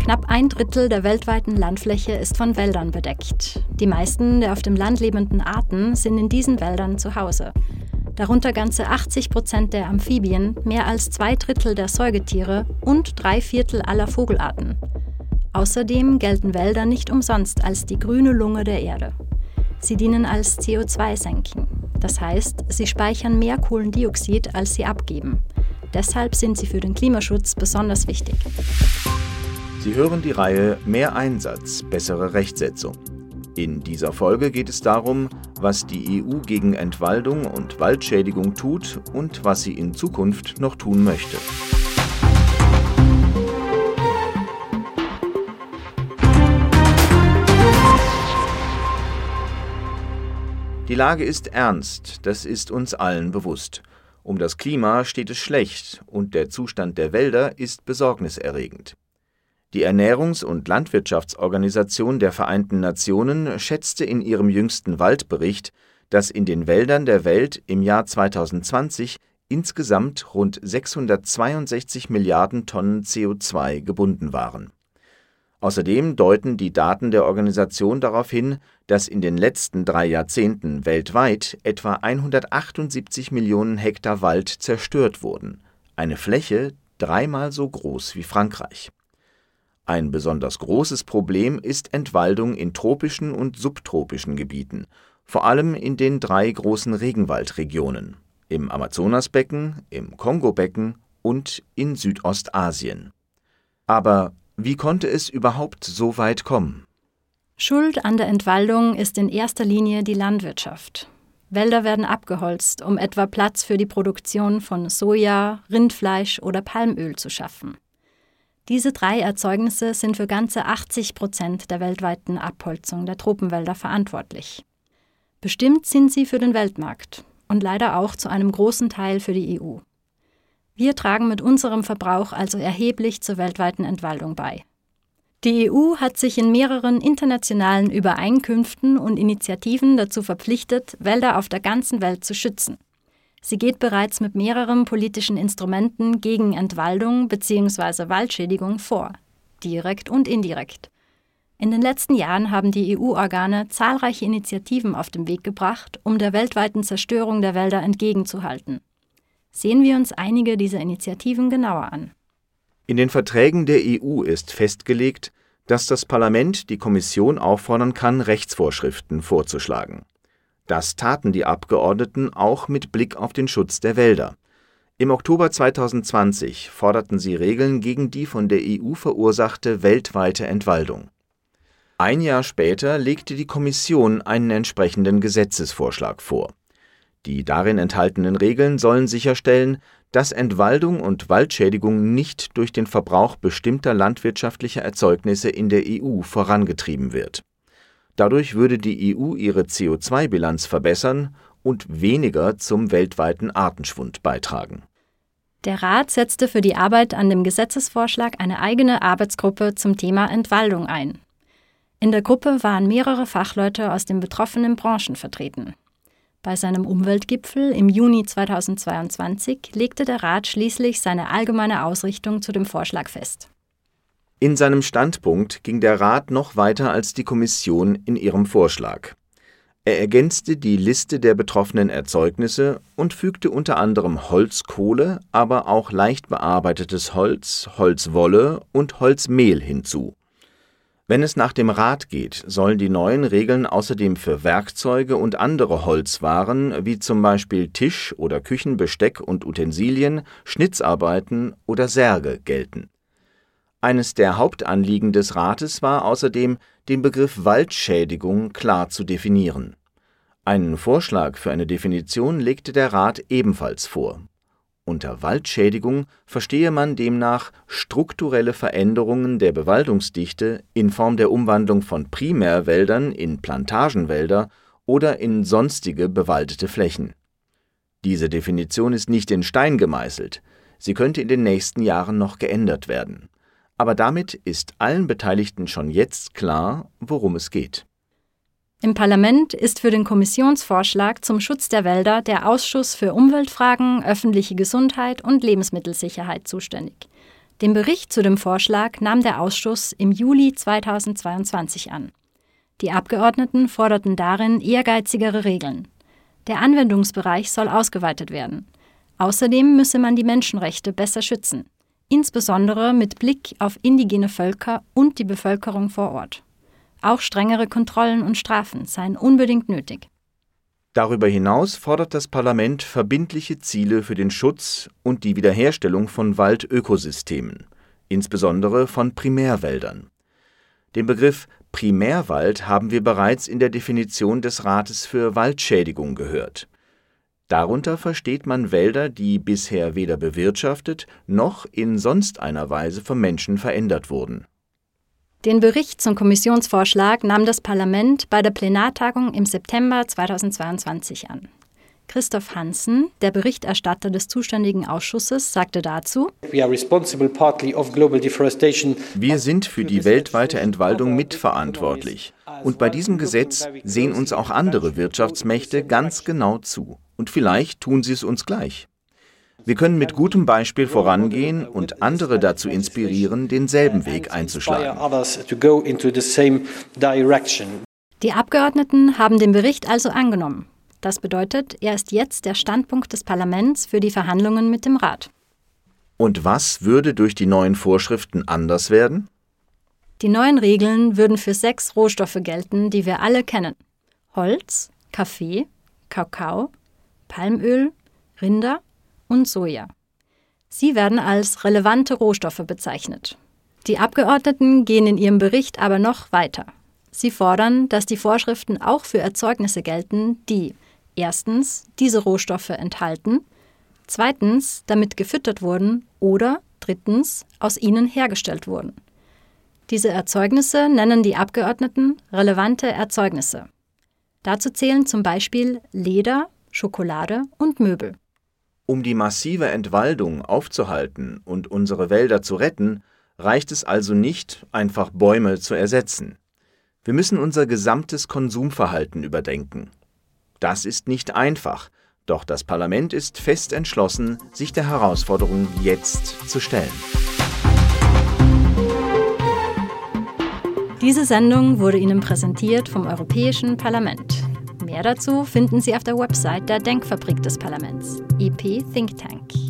Knapp ein Drittel der weltweiten Landfläche ist von Wäldern bedeckt. Die meisten der auf dem Land lebenden Arten sind in diesen Wäldern zu Hause. Darunter ganze 80 Prozent der Amphibien, mehr als zwei Drittel der Säugetiere und drei Viertel aller Vogelarten. Außerdem gelten Wälder nicht umsonst als die grüne Lunge der Erde. Sie dienen als CO2-Senken. Das heißt, sie speichern mehr Kohlendioxid, als sie abgeben. Deshalb sind sie für den Klimaschutz besonders wichtig. Sie hören die Reihe Mehr Einsatz, bessere Rechtsetzung. In dieser Folge geht es darum, was die EU gegen Entwaldung und Waldschädigung tut und was sie in Zukunft noch tun möchte. Die Lage ist ernst, das ist uns allen bewusst. Um das Klima steht es schlecht und der Zustand der Wälder ist besorgniserregend. Die Ernährungs- und Landwirtschaftsorganisation der Vereinten Nationen schätzte in ihrem jüngsten Waldbericht, dass in den Wäldern der Welt im Jahr 2020 insgesamt rund 662 Milliarden Tonnen CO2 gebunden waren Außerdem deuten die Daten der Organisation darauf hin, dass in den letzten drei Jahrzehnten weltweit etwa 178 Millionen Hektar Wald zerstört wurden, eine Fläche dreimal so groß wie Frankreich. Ein besonders großes Problem ist Entwaldung in tropischen und subtropischen Gebieten, vor allem in den drei großen Regenwaldregionen im Amazonasbecken, im Kongobecken und in Südostasien. Aber wie konnte es überhaupt so weit kommen? Schuld an der Entwaldung ist in erster Linie die Landwirtschaft. Wälder werden abgeholzt, um etwa Platz für die Produktion von Soja, Rindfleisch oder Palmöl zu schaffen. Diese drei Erzeugnisse sind für ganze 80 Prozent der weltweiten Abholzung der Tropenwälder verantwortlich. Bestimmt sind sie für den Weltmarkt und leider auch zu einem großen Teil für die EU. Wir tragen mit unserem Verbrauch also erheblich zur weltweiten Entwaldung bei. Die EU hat sich in mehreren internationalen Übereinkünften und Initiativen dazu verpflichtet, Wälder auf der ganzen Welt zu schützen. Sie geht bereits mit mehreren politischen Instrumenten gegen Entwaldung bzw. Waldschädigung vor, direkt und indirekt. In den letzten Jahren haben die EU-Organe zahlreiche Initiativen auf den Weg gebracht, um der weltweiten Zerstörung der Wälder entgegenzuhalten. Sehen wir uns einige dieser Initiativen genauer an. In den Verträgen der EU ist festgelegt, dass das Parlament die Kommission auffordern kann, Rechtsvorschriften vorzuschlagen. Das taten die Abgeordneten auch mit Blick auf den Schutz der Wälder. Im Oktober 2020 forderten sie Regeln gegen die von der EU verursachte weltweite Entwaldung. Ein Jahr später legte die Kommission einen entsprechenden Gesetzesvorschlag vor. Die darin enthaltenen Regeln sollen sicherstellen, dass Entwaldung und Waldschädigung nicht durch den Verbrauch bestimmter landwirtschaftlicher Erzeugnisse in der EU vorangetrieben wird. Dadurch würde die EU ihre CO2-Bilanz verbessern und weniger zum weltweiten Artenschwund beitragen. Der Rat setzte für die Arbeit an dem Gesetzesvorschlag eine eigene Arbeitsgruppe zum Thema Entwaldung ein. In der Gruppe waren mehrere Fachleute aus den betroffenen Branchen vertreten. Bei seinem Umweltgipfel im Juni 2022 legte der Rat schließlich seine allgemeine Ausrichtung zu dem Vorschlag fest. In seinem Standpunkt ging der Rat noch weiter als die Kommission in ihrem Vorschlag. Er ergänzte die Liste der betroffenen Erzeugnisse und fügte unter anderem Holzkohle, aber auch leicht bearbeitetes Holz, Holzwolle und Holzmehl hinzu. Wenn es nach dem Rat geht, sollen die neuen Regeln außerdem für Werkzeuge und andere Holzwaren wie zum Beispiel Tisch oder Küchenbesteck und Utensilien, Schnitzarbeiten oder Särge gelten. Eines der Hauptanliegen des Rates war außerdem, den Begriff Waldschädigung klar zu definieren. Einen Vorschlag für eine Definition legte der Rat ebenfalls vor unter Waldschädigung verstehe man demnach strukturelle Veränderungen der Bewaldungsdichte in Form der Umwandlung von Primärwäldern in Plantagenwälder oder in sonstige bewaldete Flächen. Diese Definition ist nicht in Stein gemeißelt, sie könnte in den nächsten Jahren noch geändert werden. Aber damit ist allen Beteiligten schon jetzt klar, worum es geht im Parlament ist für den Kommissionsvorschlag zum Schutz der Wälder der Ausschuss für Umweltfragen, öffentliche Gesundheit und Lebensmittelsicherheit zuständig. Den Bericht zu dem Vorschlag nahm der Ausschuss im Juli 2022 an. Die Abgeordneten forderten darin ehrgeizigere Regeln. Der Anwendungsbereich soll ausgeweitet werden. Außerdem müsse man die Menschenrechte besser schützen, insbesondere mit Blick auf indigene Völker und die Bevölkerung vor Ort. Auch strengere Kontrollen und Strafen seien unbedingt nötig. Darüber hinaus fordert das Parlament verbindliche Ziele für den Schutz und die Wiederherstellung von Waldökosystemen, insbesondere von Primärwäldern. Den Begriff Primärwald haben wir bereits in der Definition des Rates für Waldschädigung gehört. Darunter versteht man Wälder, die bisher weder bewirtschaftet noch in sonst einer Weise vom Menschen verändert wurden den Bericht zum Kommissionsvorschlag nahm das Parlament bei der Plenartagung im September 2022 an. Christoph Hansen, der Berichterstatter des zuständigen Ausschusses, sagte dazu: Wir sind für die weltweite Entwaldung mitverantwortlich. Und bei diesem Gesetz sehen uns auch andere Wirtschaftsmächte ganz genau zu. Und vielleicht tun sie es uns gleich. Wir können mit gutem Beispiel vorangehen und andere dazu inspirieren, denselben Weg einzuschlagen. Die Abgeordneten haben den Bericht also angenommen. Das bedeutet, er ist jetzt der Standpunkt des Parlaments für die Verhandlungen mit dem Rat. Und was würde durch die neuen Vorschriften anders werden? Die neuen Regeln würden für sechs Rohstoffe gelten, die wir alle kennen. Holz, Kaffee, Kakao, Palmöl, Rinder, und Soja. Sie werden als relevante Rohstoffe bezeichnet. Die Abgeordneten gehen in ihrem Bericht aber noch weiter. Sie fordern, dass die Vorschriften auch für Erzeugnisse gelten, die erstens diese Rohstoffe enthalten, zweitens damit gefüttert wurden oder drittens aus ihnen hergestellt wurden. Diese Erzeugnisse nennen die Abgeordneten relevante Erzeugnisse. Dazu zählen zum Beispiel Leder, Schokolade und Möbel. Um die massive Entwaldung aufzuhalten und unsere Wälder zu retten, reicht es also nicht, einfach Bäume zu ersetzen. Wir müssen unser gesamtes Konsumverhalten überdenken. Das ist nicht einfach, doch das Parlament ist fest entschlossen, sich der Herausforderung jetzt zu stellen. Diese Sendung wurde Ihnen präsentiert vom Europäischen Parlament. Mehr dazu finden Sie auf der Website der Denkfabrik des Parlaments, EP Think Tank.